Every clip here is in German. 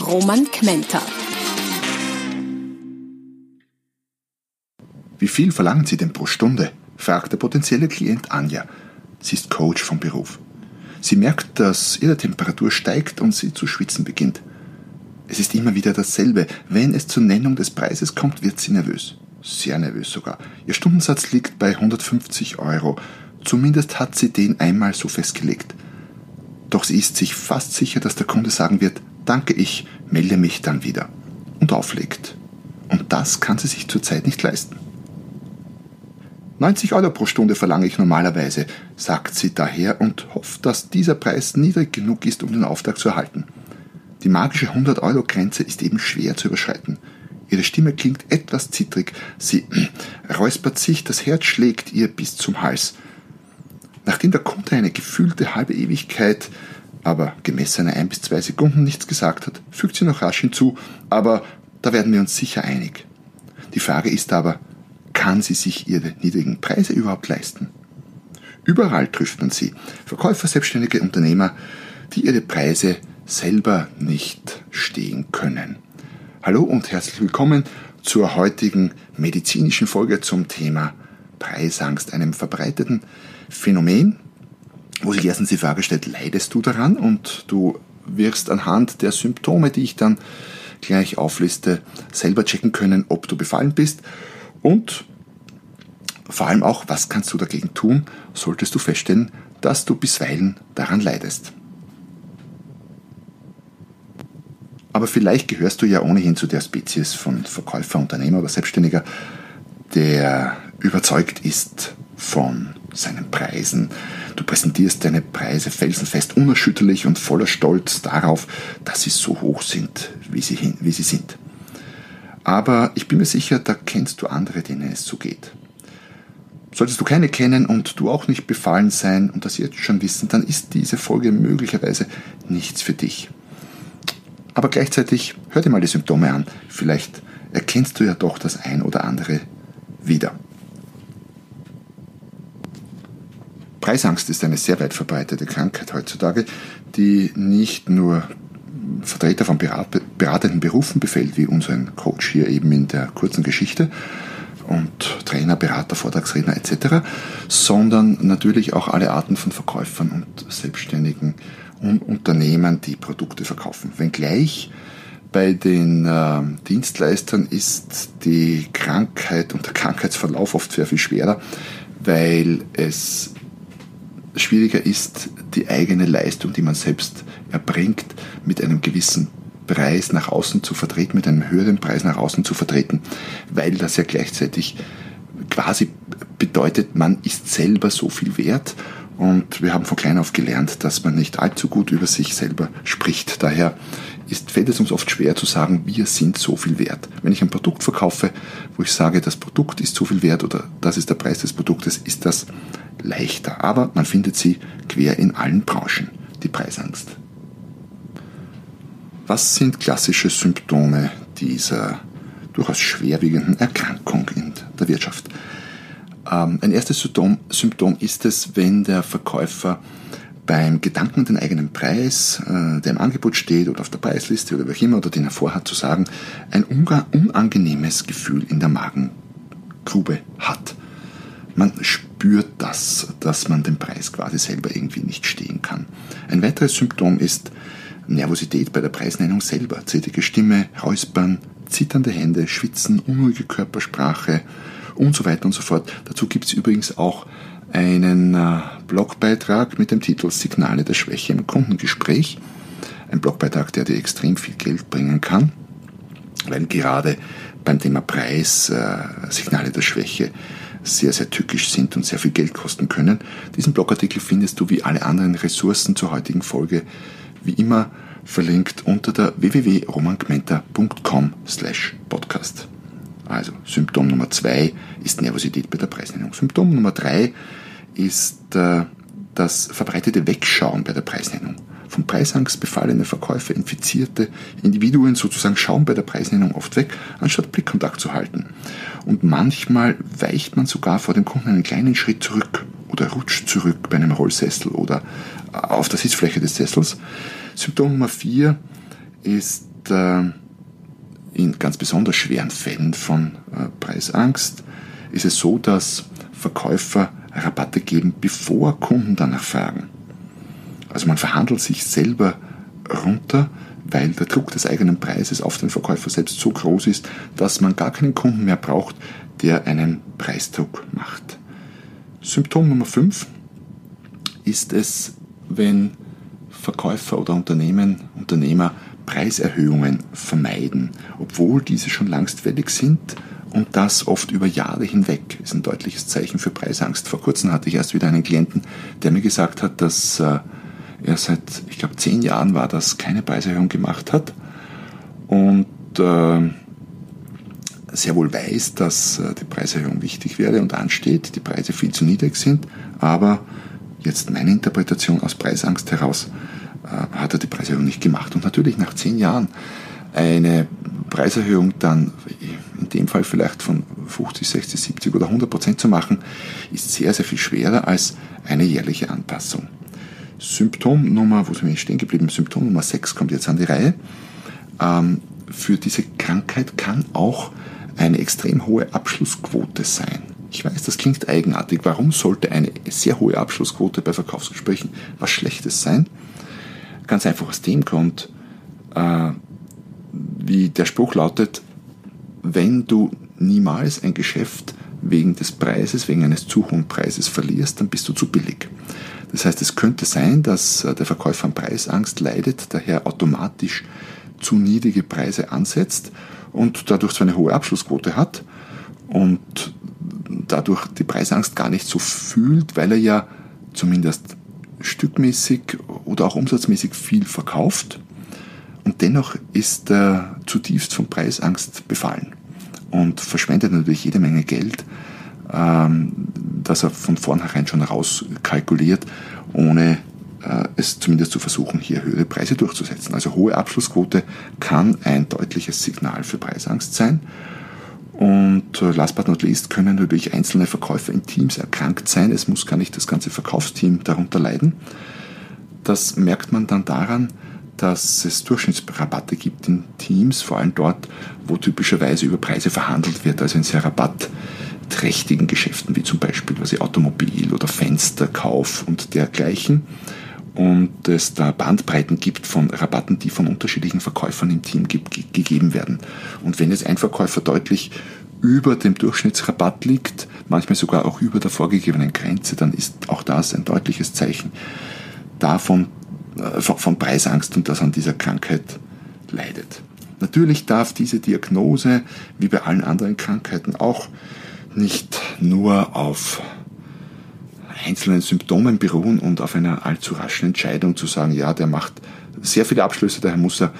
Roman Kmenter. Wie viel verlangen Sie denn pro Stunde? fragt der potenzielle Klient Anja. Sie ist Coach vom Beruf. Sie merkt, dass ihre Temperatur steigt und sie zu schwitzen beginnt. Es ist immer wieder dasselbe. Wenn es zur Nennung des Preises kommt, wird sie nervös. Sehr nervös sogar. Ihr Stundensatz liegt bei 150 Euro. Zumindest hat sie den einmal so festgelegt. Doch sie ist sich fast sicher, dass der Kunde sagen wird, danke, ich melde mich dann wieder. Und auflegt. Und das kann sie sich zurzeit nicht leisten. 90 Euro pro Stunde verlange ich normalerweise, sagt sie daher und hofft, dass dieser Preis niedrig genug ist, um den Auftrag zu erhalten. Die magische 100 Euro Grenze ist eben schwer zu überschreiten. Ihre Stimme klingt etwas zittrig, sie räuspert sich, das Herz schlägt ihr bis zum Hals. Nachdem der Kunde eine gefühlte halbe Ewigkeit, aber gemessene ein bis zwei Sekunden nichts gesagt hat, fügt sie noch rasch hinzu, aber da werden wir uns sicher einig. Die Frage ist aber, kann sie sich ihre niedrigen Preise überhaupt leisten? Überall trifft man sie, Verkäufer, selbstständige Unternehmer, die ihre Preise selber nicht stehen können. Hallo und herzlich willkommen zur heutigen medizinischen Folge zum Thema Preisangst, einem verbreiteten Phänomen, wo sich erstens die Frage stellt, leidest du daran? Und du wirst anhand der Symptome, die ich dann gleich aufliste, selber checken können, ob du befallen bist. Und vor allem auch, was kannst du dagegen tun, solltest du feststellen, dass du bisweilen daran leidest. Aber vielleicht gehörst du ja ohnehin zu der Spezies von Verkäufer, Unternehmer oder Selbstständiger, der überzeugt ist von seinen Preisen. Du präsentierst deine Preise felsenfest, unerschütterlich und voller Stolz darauf, dass sie so hoch sind, wie sie, hin, wie sie sind. Aber ich bin mir sicher, da kennst du andere, denen es so geht. Solltest du keine kennen und du auch nicht befallen sein und das jetzt schon wissen, dann ist diese Folge möglicherweise nichts für dich. Aber gleichzeitig hör dir mal die Symptome an. Vielleicht erkennst du ja doch das ein oder andere wieder. Preisangst ist eine sehr weit verbreitete Krankheit heutzutage, die nicht nur Vertreter von beratenden Berufen befällt, wie unseren Coach hier eben in der kurzen Geschichte, und Trainer, Berater, Vortragsredner etc., sondern natürlich auch alle Arten von Verkäufern und Selbstständigen und Unternehmen, die Produkte verkaufen. Wenngleich bei den äh, Dienstleistern ist die Krankheit und der Krankheitsverlauf oft sehr viel schwerer, weil es schwieriger ist, die eigene Leistung, die man selbst erbringt, mit einem gewissen Preis nach außen zu vertreten, mit einem höheren Preis nach außen zu vertreten, weil das ja gleichzeitig quasi bedeutet, man ist selber so viel wert und wir haben von klein auf gelernt, dass man nicht allzu gut über sich selber spricht. Daher ist, fällt es uns oft schwer zu sagen, wir sind so viel wert. Wenn ich ein Produkt verkaufe, wo ich sage, das Produkt ist so viel wert oder das ist der Preis des Produktes, ist das leichter. Aber man findet sie quer in allen Branchen, die Preisangst. Was sind klassische Symptome dieser durchaus schwerwiegenden Erkrankung in der Wirtschaft? Ähm, ein erstes Symptom, ist es, wenn der Verkäufer beim Gedanken an den eigenen Preis, äh, der im Angebot steht oder auf der Preisliste oder wie auch immer, oder den er vorhat zu sagen, ein unangenehmes Gefühl in der Magengrube hat. Man spürt das, dass man den Preis quasi selber irgendwie nicht stehen kann. Ein weiteres Symptom ist Nervosität bei der Preisnennung selber, zittrige Stimme, Räuspern, zitternde Hände, Schwitzen, unruhige Körpersprache und so weiter und so fort. Dazu gibt es übrigens auch einen äh, Blogbeitrag mit dem Titel Signale der Schwäche im Kundengespräch. Ein Blogbeitrag, der dir extrem viel Geld bringen kann, weil gerade beim Thema Preis äh, Signale der Schwäche sehr, sehr tückisch sind und sehr viel Geld kosten können. Diesen Blogartikel findest du wie alle anderen Ressourcen zur heutigen Folge wie immer verlinkt unter der www.romangmenta.com slash podcast. Also Symptom Nummer zwei ist Nervosität bei der Preisnennung. Symptom Nummer drei ist äh, das verbreitete Wegschauen bei der Preisnennung. Von Preisangst befallene Verkäufer, infizierte Individuen sozusagen schauen bei der Preisnennung oft weg, anstatt Blickkontakt zu halten. Und manchmal weicht man sogar vor dem Kunden einen kleinen Schritt zurück oder rutscht zurück bei einem Rollsessel oder auf der Sitzfläche des Sessels. Symptom Nummer vier ist äh, in ganz besonders schweren Fällen von äh, Preisangst ist es so, dass Verkäufer Rabatte geben, bevor Kunden danach fragen. Also man verhandelt sich selber runter, weil der Druck des eigenen Preises auf den Verkäufer selbst so groß ist, dass man gar keinen Kunden mehr braucht, der einen Preisdruck macht. Symptom Nummer 5 ist es, wenn Verkäufer oder Unternehmen, Unternehmer Preiserhöhungen vermeiden, obwohl diese schon langst fällig sind und das oft über Jahre hinweg ist ein deutliches Zeichen für Preisangst. Vor kurzem hatte ich erst wieder einen Klienten, der mir gesagt hat, dass äh, er seit, ich glaube, zehn Jahren war das, keine Preiserhöhung gemacht hat und äh, sehr wohl weiß, dass äh, die Preiserhöhung wichtig wäre und ansteht, die Preise viel zu niedrig sind, aber jetzt meine Interpretation aus Preisangst heraus äh, hat er die Preiserhöhung nicht gemacht. Und natürlich nach zehn Jahren eine Preiserhöhung dann in dem Fall vielleicht von 50, 60, 70 oder 100 Prozent zu machen, ist sehr, sehr viel schwerer als eine jährliche Anpassung. Symptomnummer, wo sind wir stehen geblieben? Symptom Nummer 6 kommt jetzt an die Reihe. Ähm, für diese Krankheit kann auch eine extrem hohe Abschlussquote sein. Ich weiß, das klingt eigenartig. Warum sollte eine sehr hohe Abschlussquote bei Verkaufsgesprächen was Schlechtes sein? Ganz einfach aus dem Grund, äh, wie der Spruch lautet, wenn du niemals ein Geschäft wegen des Preises, wegen eines zu hohen Preises verlierst, dann bist du zu billig. Das heißt, es könnte sein, dass äh, der Verkäufer an Preisangst leidet, daher automatisch zu niedrige Preise ansetzt und dadurch so eine hohe Abschlussquote hat und dadurch die Preisangst gar nicht so fühlt, weil er ja zumindest stückmäßig oder auch umsatzmäßig viel verkauft und dennoch ist er zutiefst von Preisangst befallen und verschwendet natürlich jede Menge Geld, ähm, das er von vornherein schon rauskalkuliert, ohne äh, es zumindest zu versuchen, hier höhere Preise durchzusetzen. Also hohe Abschlussquote kann ein deutliches Signal für Preisangst sein. Und äh, last but not least können natürlich einzelne Verkäufer in Teams erkrankt sein. Es muss gar nicht das ganze Verkaufsteam darunter leiden. Das merkt man dann daran, dass es Durchschnittsrabatte gibt in Teams, vor allem dort, wo typischerweise über Preise verhandelt wird, also in sehr rabattträchtigen Geschäften, wie zum Beispiel quasi Automobil oder Fensterkauf und dergleichen. Und es da Bandbreiten gibt von Rabatten, die von unterschiedlichen Verkäufern im Team ge gegeben werden. Und wenn jetzt ein Verkäufer deutlich über dem Durchschnittsrabatt liegt, manchmal sogar auch über der vorgegebenen Grenze, dann ist auch das ein deutliches Zeichen davon, äh, von Preisangst und das an dieser Krankheit leidet. Natürlich darf diese Diagnose, wie bei allen anderen Krankheiten, auch nicht nur auf einzelnen Symptomen beruhen und auf einer allzu raschen Entscheidung zu sagen, ja, der macht sehr viele Abschlüsse, daher muss er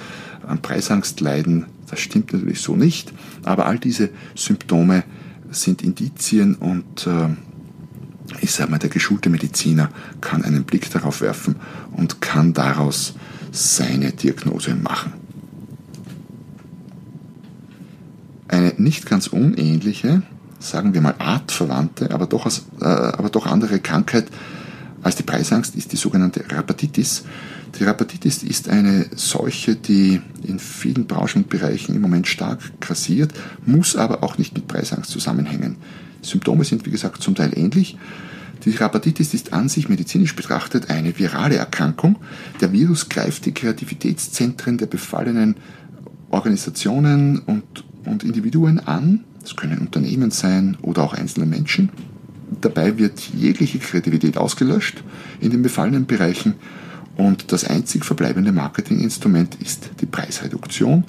an Preisangst leiden. Das stimmt natürlich so nicht, aber all diese Symptome sind Indizien und äh, ich sage mal, der geschulte Mediziner kann einen Blick darauf werfen und kann daraus seine Diagnose machen. Eine nicht ganz unähnliche, sagen wir mal artverwandte, aber doch, als, äh, aber doch andere Krankheit als die Preisangst ist die sogenannte Rapatitis. Die Rapatitis ist eine Seuche, die in vielen Branchen und Bereichen im Moment stark grassiert, muss aber auch nicht mit Preisangst zusammenhängen. Symptome sind, wie gesagt, zum Teil ähnlich. Die Hepatitis ist an sich medizinisch betrachtet eine virale Erkrankung. Der Virus greift die Kreativitätszentren der befallenen Organisationen und, und Individuen an. Das können Unternehmen sein oder auch einzelne Menschen. Dabei wird jegliche Kreativität ausgelöscht in den befallenen Bereichen und das einzig verbleibende Marketinginstrument ist die Preisreduktion.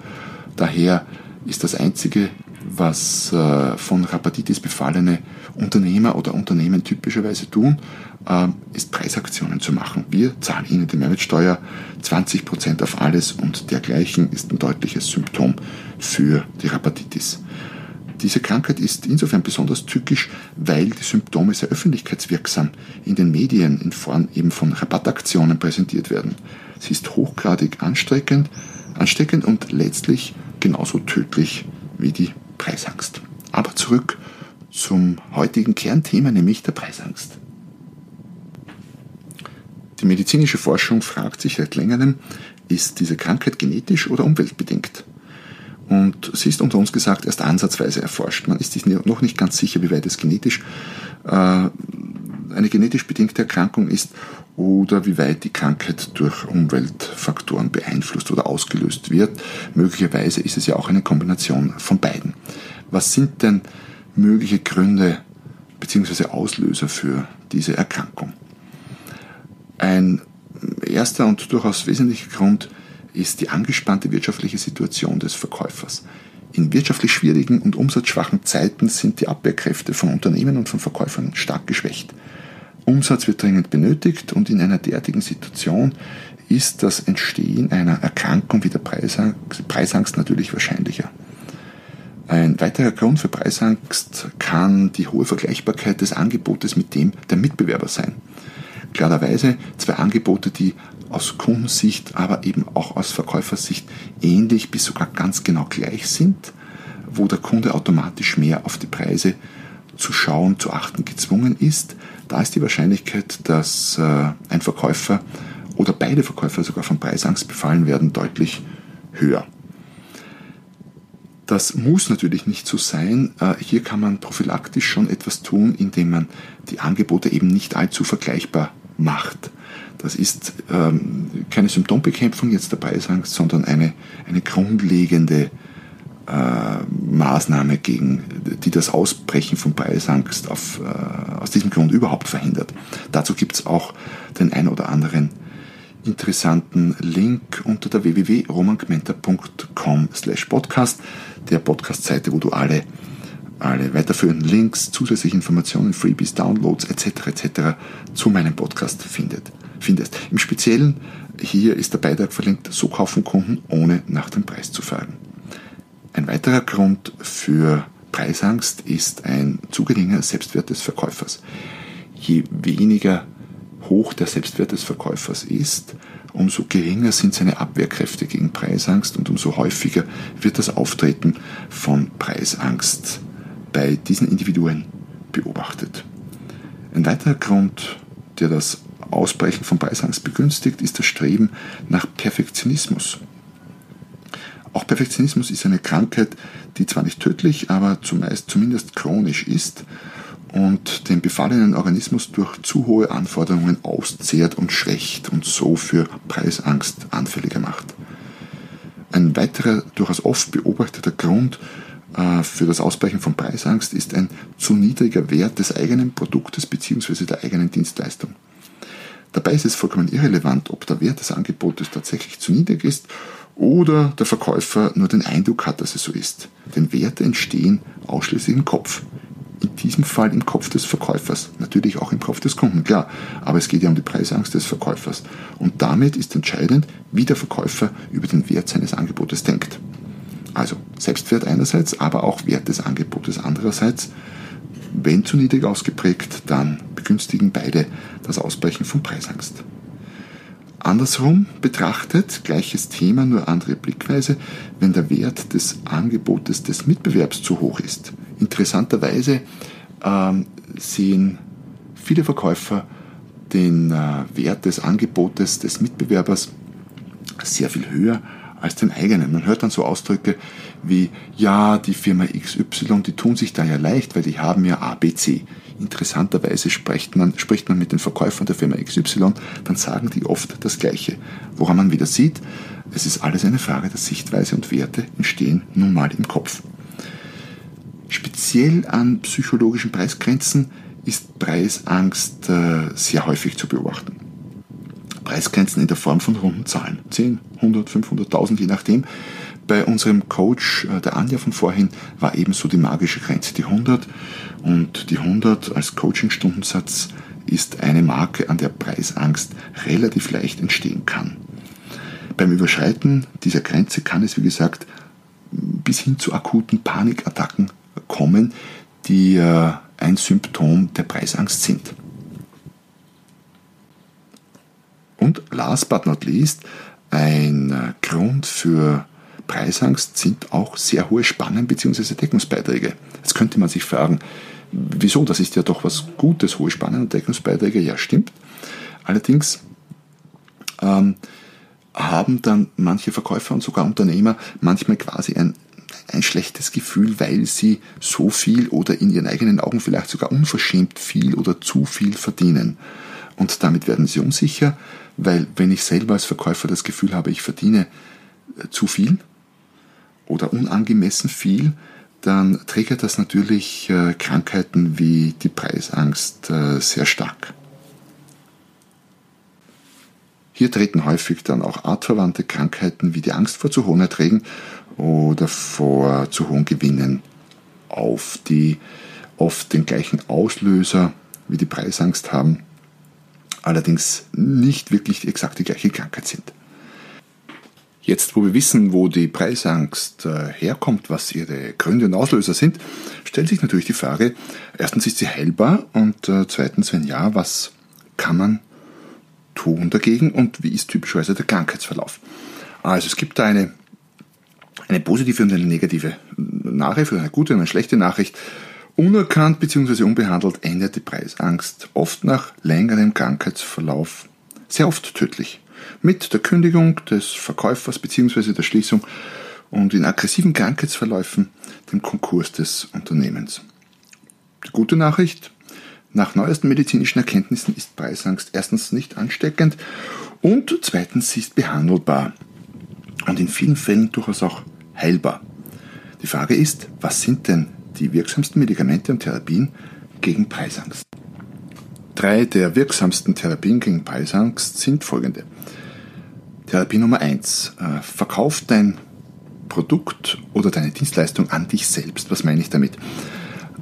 Daher ist das einzige was äh, von Rapatitis befallene Unternehmer oder Unternehmen typischerweise tun, äh, ist Preisaktionen zu machen. Wir zahlen Ihnen die Mehrwertsteuer 20% auf alles und dergleichen ist ein deutliches Symptom für die Rapatitis. Diese Krankheit ist insofern besonders tückisch, weil die Symptome sehr öffentlichkeitswirksam in den Medien in Form eben von Rabattaktionen präsentiert werden. Sie ist hochgradig ansteckend, ansteckend und letztlich genauso tödlich wie die Preisangst. Aber zurück zum heutigen Kernthema, nämlich der Preisangst. Die medizinische Forschung fragt sich seit längerem, ist diese Krankheit genetisch oder umweltbedingt? Und sie ist unter uns gesagt erst ansatzweise erforscht. Man ist sich noch nicht ganz sicher, wie weit es genetisch äh, eine genetisch bedingte Erkrankung ist oder wie weit die Krankheit durch Umweltfaktoren beeinflusst oder ausgelöst wird. Möglicherweise ist es ja auch eine Kombination von beiden. Was sind denn mögliche Gründe bzw. Auslöser für diese Erkrankung? Ein erster und durchaus wesentlicher Grund ist die angespannte wirtschaftliche Situation des Verkäufers. In wirtschaftlich schwierigen und umsatzschwachen Zeiten sind die Abwehrkräfte von Unternehmen und von Verkäufern stark geschwächt. Umsatz wird dringend benötigt und in einer derartigen Situation ist das Entstehen einer Erkrankung wie der Preisangst, natürlich wahrscheinlicher. Ein weiterer Grund für Preisangst kann die hohe Vergleichbarkeit des Angebotes mit dem der Mitbewerber sein. Klarerweise zwei Angebote, die aus Kundensicht, aber eben auch aus Verkäufersicht ähnlich bis sogar ganz genau gleich sind, wo der Kunde automatisch mehr auf die Preise zu schauen, zu achten gezwungen ist, da ist die Wahrscheinlichkeit, dass äh, ein Verkäufer oder beide Verkäufer sogar von Preisangst befallen werden, deutlich höher. Das muss natürlich nicht so sein. Äh, hier kann man prophylaktisch schon etwas tun, indem man die Angebote eben nicht allzu vergleichbar macht. Das ist ähm, keine Symptombekämpfung jetzt der Preisangst, sondern eine, eine grundlegende äh, Maßnahme, gegen, die das Ausbrechen von Preisangst auf, äh, aus diesem Grund überhaupt verhindert. Dazu gibt es auch den ein oder anderen interessanten Link unter der www.romangmenta.com slash podcast, der Podcast-Seite, wo du alle, alle weiterführenden Links, zusätzliche Informationen, Freebies, Downloads etc. etc. zu meinem Podcast findet, findest. Im Speziellen hier ist der Beitrag verlinkt, so kaufen Kunden, ohne nach dem Preis zu fragen. Ein weiterer Grund für Preisangst ist ein zu geringer Selbstwert des Verkäufers. Je weniger hoch der Selbstwert des Verkäufers ist, umso geringer sind seine Abwehrkräfte gegen Preisangst und umso häufiger wird das Auftreten von Preisangst bei diesen Individuen beobachtet. Ein weiterer Grund, der das Ausbrechen von Preisangst begünstigt, ist das Streben nach Perfektionismus. Auch Perfektionismus ist eine Krankheit, die zwar nicht tödlich, aber zumeist zumindest chronisch ist und den befallenen Organismus durch zu hohe Anforderungen auszehrt und schwächt und so für Preisangst anfälliger macht. Ein weiterer durchaus oft beobachteter Grund äh, für das Ausbrechen von Preisangst ist ein zu niedriger Wert des eigenen Produktes bzw. der eigenen Dienstleistung. Dabei ist es vollkommen irrelevant, ob der Wert des Angebotes tatsächlich zu niedrig ist oder der Verkäufer nur den Eindruck hat, dass es so ist. Denn Werte entstehen ausschließlich im Kopf. In diesem Fall im Kopf des Verkäufers, natürlich auch im Kopf des Kunden, klar, aber es geht ja um die Preisangst des Verkäufers. Und damit ist entscheidend, wie der Verkäufer über den Wert seines Angebotes denkt. Also Selbstwert einerseits, aber auch Wert des Angebotes andererseits. Wenn zu niedrig ausgeprägt, dann begünstigen beide das Ausbrechen von Preisangst. Andersrum betrachtet, gleiches Thema, nur andere Blickweise, wenn der Wert des Angebotes des Mitbewerbs zu hoch ist. Interessanterweise ähm, sehen viele Verkäufer den äh, Wert des Angebotes des Mitbewerbers sehr viel höher als den eigenen. Man hört dann so Ausdrücke wie, ja, die Firma XY, die tun sich da ja leicht, weil die haben ja ABC. Interessanterweise spricht man, spricht man mit den Verkäufern der Firma XY, dann sagen die oft das Gleiche. Woran man wieder sieht, es ist alles eine Frage der Sichtweise und Werte entstehen nun mal im Kopf. Speziell an psychologischen Preisgrenzen ist Preisangst äh, sehr häufig zu beobachten. Preisgrenzen in der Form von runden Zahlen, 10, 100, 500.000, je nachdem, bei unserem Coach, äh, der Anja von vorhin, war ebenso die magische Grenze die 100. Und die 100 als Coaching-Stundensatz ist eine Marke, an der Preisangst relativ leicht entstehen kann. Beim Überschreiten dieser Grenze kann es, wie gesagt, bis hin zu akuten Panikattacken kommen, die äh, ein Symptom der Preisangst sind. Und last but not least, ein äh, Grund für Preisangst sind auch sehr hohe Spannen bzw. Deckungsbeiträge. Jetzt könnte man sich fragen, wieso? Das ist ja doch was Gutes, hohe Spannen und Deckungsbeiträge. Ja, stimmt. Allerdings ähm, haben dann manche Verkäufer und sogar Unternehmer manchmal quasi ein, ein schlechtes Gefühl, weil sie so viel oder in ihren eigenen Augen vielleicht sogar unverschämt viel oder zu viel verdienen. Und damit werden sie unsicher, weil wenn ich selber als Verkäufer das Gefühl habe, ich verdiene äh, zu viel oder unangemessen viel, dann triggert das natürlich äh, Krankheiten wie die Preisangst äh, sehr stark. Hier treten häufig dann auch artverwandte Krankheiten wie die Angst vor zu hohen Erträgen oder vor zu hohen Gewinnen auf, die oft den gleichen Auslöser wie die Preisangst haben, allerdings nicht wirklich exakt die gleiche Krankheit sind. Jetzt, wo wir wissen, wo die Preisangst äh, herkommt, was ihre Gründe und Auslöser sind, stellt sich natürlich die Frage, erstens ist sie heilbar und äh, zweitens, wenn ja, was kann man tun dagegen und wie ist typischerweise der Krankheitsverlauf? Also es gibt da eine, eine positive und eine negative Nachricht, eine gute und eine schlechte Nachricht. Unerkannt bzw. unbehandelt endet die Preisangst oft nach längerem Krankheitsverlauf sehr oft tödlich mit der Kündigung des Verkäufers bzw. der Schließung und in aggressiven Krankheitsverläufen dem Konkurs des Unternehmens. Die gute Nachricht, nach neuesten medizinischen Erkenntnissen ist Preisangst erstens nicht ansteckend und zweitens ist behandelbar und in vielen Fällen durchaus auch heilbar. Die Frage ist, was sind denn die wirksamsten Medikamente und Therapien gegen Preisangst? Drei der wirksamsten Therapien gegen Preisangst sind folgende. Therapie Nummer eins: äh, Verkauf dein Produkt oder deine Dienstleistung an dich selbst. Was meine ich damit?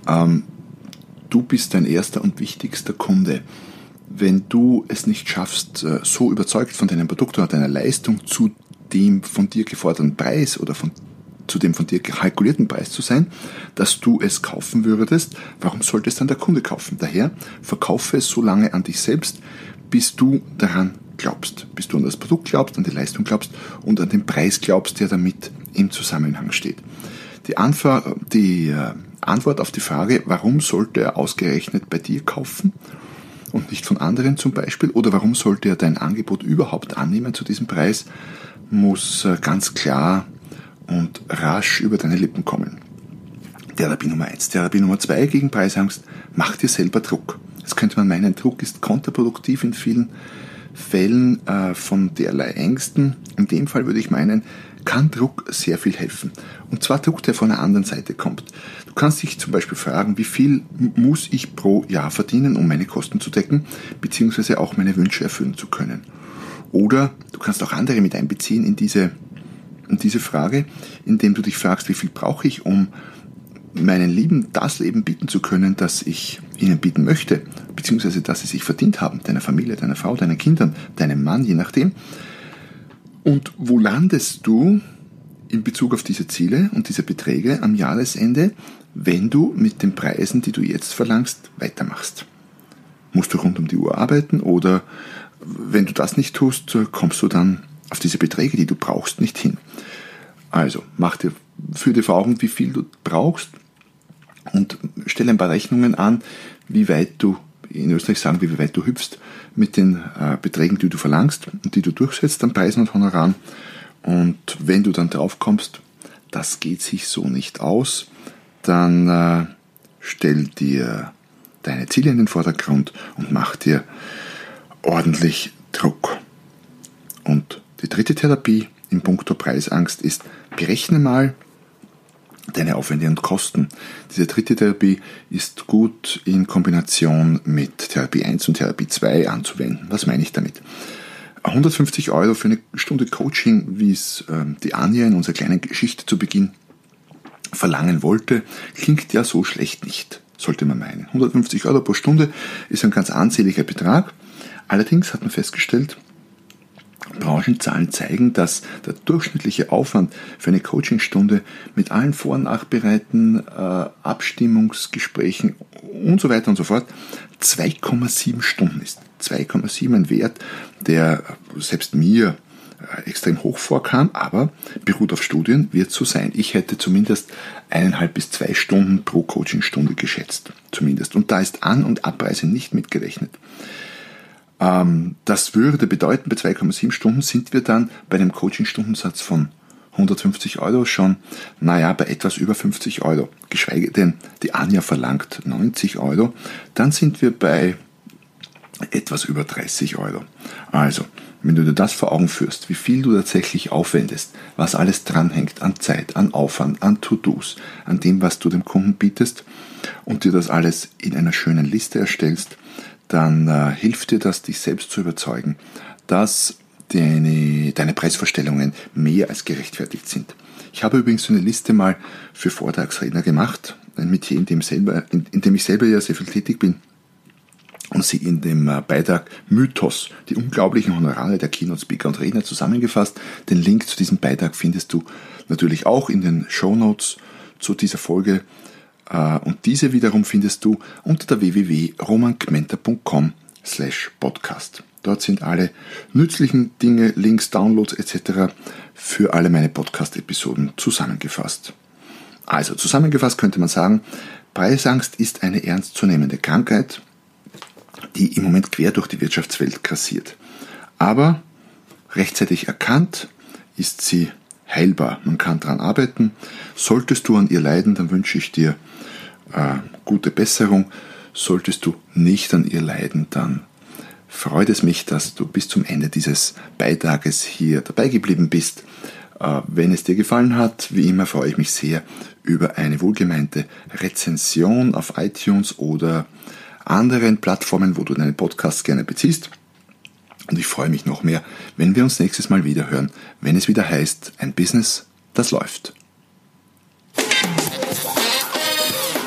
Ähm, du bist dein erster und wichtigster Kunde. Wenn du es nicht schaffst, äh, so überzeugt von deinem Produkt oder deiner Leistung zu dem von dir geforderten Preis oder von, zu dem von dir kalkulierten Preis zu sein, dass du es kaufen würdest, warum sollte es dann der Kunde kaufen? Daher verkaufe es so lange an dich selbst, bis du daran glaubst, bis du an das Produkt glaubst, an die Leistung glaubst und an den Preis glaubst, der damit im Zusammenhang steht. Die, Anfer die äh, Antwort auf die Frage, warum sollte er ausgerechnet bei dir kaufen und nicht von anderen zum Beispiel, oder warum sollte er dein Angebot überhaupt annehmen zu diesem Preis, muss äh, ganz klar und rasch über deine Lippen kommen. Therapie Nummer eins. Therapie Nummer zwei gegen Preisangst, mach dir selber Druck. Jetzt könnte man meinen, Druck ist kontraproduktiv in vielen Fällen äh, von derlei Ängsten. In dem Fall würde ich meinen, kann Druck sehr viel helfen. Und zwar Druck, der von einer anderen Seite kommt. Du kannst dich zum Beispiel fragen, wie viel muss ich pro Jahr verdienen, um meine Kosten zu decken, beziehungsweise auch meine Wünsche erfüllen zu können. Oder du kannst auch andere mit einbeziehen in diese, in diese Frage, indem du dich fragst, wie viel brauche ich, um meinen Lieben das Leben bieten zu können, das ich ihnen bieten möchte, beziehungsweise dass sie sich verdient haben, deiner Familie, deiner Frau, deinen Kindern, deinem Mann, je nachdem. Und wo landest du in Bezug auf diese Ziele und diese Beträge am Jahresende, wenn du mit den Preisen, die du jetzt verlangst, weitermachst? Musst du rund um die Uhr arbeiten oder wenn du das nicht tust, kommst du dann auf diese Beträge, die du brauchst, nicht hin? Also, mach dir, für dir vor Augen, wie viel du brauchst und stell ein paar Rechnungen an, wie weit du, in Österreich sagen wir, wie weit du hüpfst mit den äh, Beträgen, die du verlangst und die du durchsetzt an Preisen und Honoraren. Und wenn du dann drauf kommst, das geht sich so nicht aus, dann äh, stell dir deine Ziele in den Vordergrund und mach dir ordentlich Druck. Und die dritte Therapie im Punkto Preisangst ist, berechne mal, deine Aufwände und Kosten. Diese dritte Therapie ist gut in Kombination mit Therapie 1 und Therapie 2 anzuwenden. Was meine ich damit? 150 Euro für eine Stunde Coaching, wie es ähm, die Anja in unserer kleinen Geschichte zu Beginn verlangen wollte, klingt ja so schlecht nicht, sollte man meinen. 150 Euro pro Stunde ist ein ganz ansehnlicher Betrag. Allerdings hat man festgestellt, Branchenzahlen zeigen, dass der durchschnittliche Aufwand für eine Coachingstunde mit allen Vor- und Nachbereiten, äh, Abstimmungsgesprächen und so weiter und so fort 2,7 Stunden ist. 2,7 ein Wert, der selbst mir äh, extrem hoch vorkam, aber beruht auf Studien, wird so sein. Ich hätte zumindest eineinhalb bis zwei Stunden pro Coachingstunde geschätzt. Zumindest. Und da ist An- und Abreise nicht mitgerechnet. Ähm, das würde bedeuten, bei 2,7 Stunden sind wir dann bei einem Coaching-Stundensatz von 150 Euro schon, naja, bei etwas über 50 Euro. Geschweige denn, die Anja verlangt 90 Euro, dann sind wir bei etwas über 30 Euro. Also, wenn du dir das vor Augen führst, wie viel du tatsächlich aufwendest, was alles dranhängt an Zeit, an Aufwand, an To-Dos, an dem, was du dem Kunden bietest und dir das alles in einer schönen Liste erstellst, dann äh, hilft dir das, dich selbst zu überzeugen, dass deine, deine Preisvorstellungen mehr als gerechtfertigt sind. Ich habe übrigens so eine Liste mal für Vortragsredner gemacht, ein Metier, in dem, selber, in, in dem ich selber ja sehr viel tätig bin und sie in dem äh, Beitrag Mythos, die unglaublichen Honorare der Keynote-Speaker und Redner zusammengefasst. Den Link zu diesem Beitrag findest du natürlich auch in den Show Notes zu dieser Folge und diese wiederum findest du unter der www.romangmenta.com slash podcast. Dort sind alle nützlichen Dinge, Links, Downloads etc. für alle meine Podcast-Episoden zusammengefasst. Also zusammengefasst könnte man sagen, Preisangst ist eine ernstzunehmende Krankheit, die im Moment quer durch die Wirtschaftswelt grassiert. Aber rechtzeitig erkannt ist sie heilbar. Man kann daran arbeiten. Solltest du an ihr leiden, dann wünsche ich dir äh, gute Besserung. Solltest du nicht an ihr leiden, dann freut es mich, dass du bis zum Ende dieses Beitrages hier dabei geblieben bist. Äh, wenn es dir gefallen hat, wie immer freue ich mich sehr über eine wohlgemeinte Rezension auf iTunes oder anderen Plattformen, wo du deinen Podcast gerne beziehst. Und ich freue mich noch mehr, wenn wir uns nächstes Mal wieder hören, wenn es wieder heißt, ein Business, das läuft.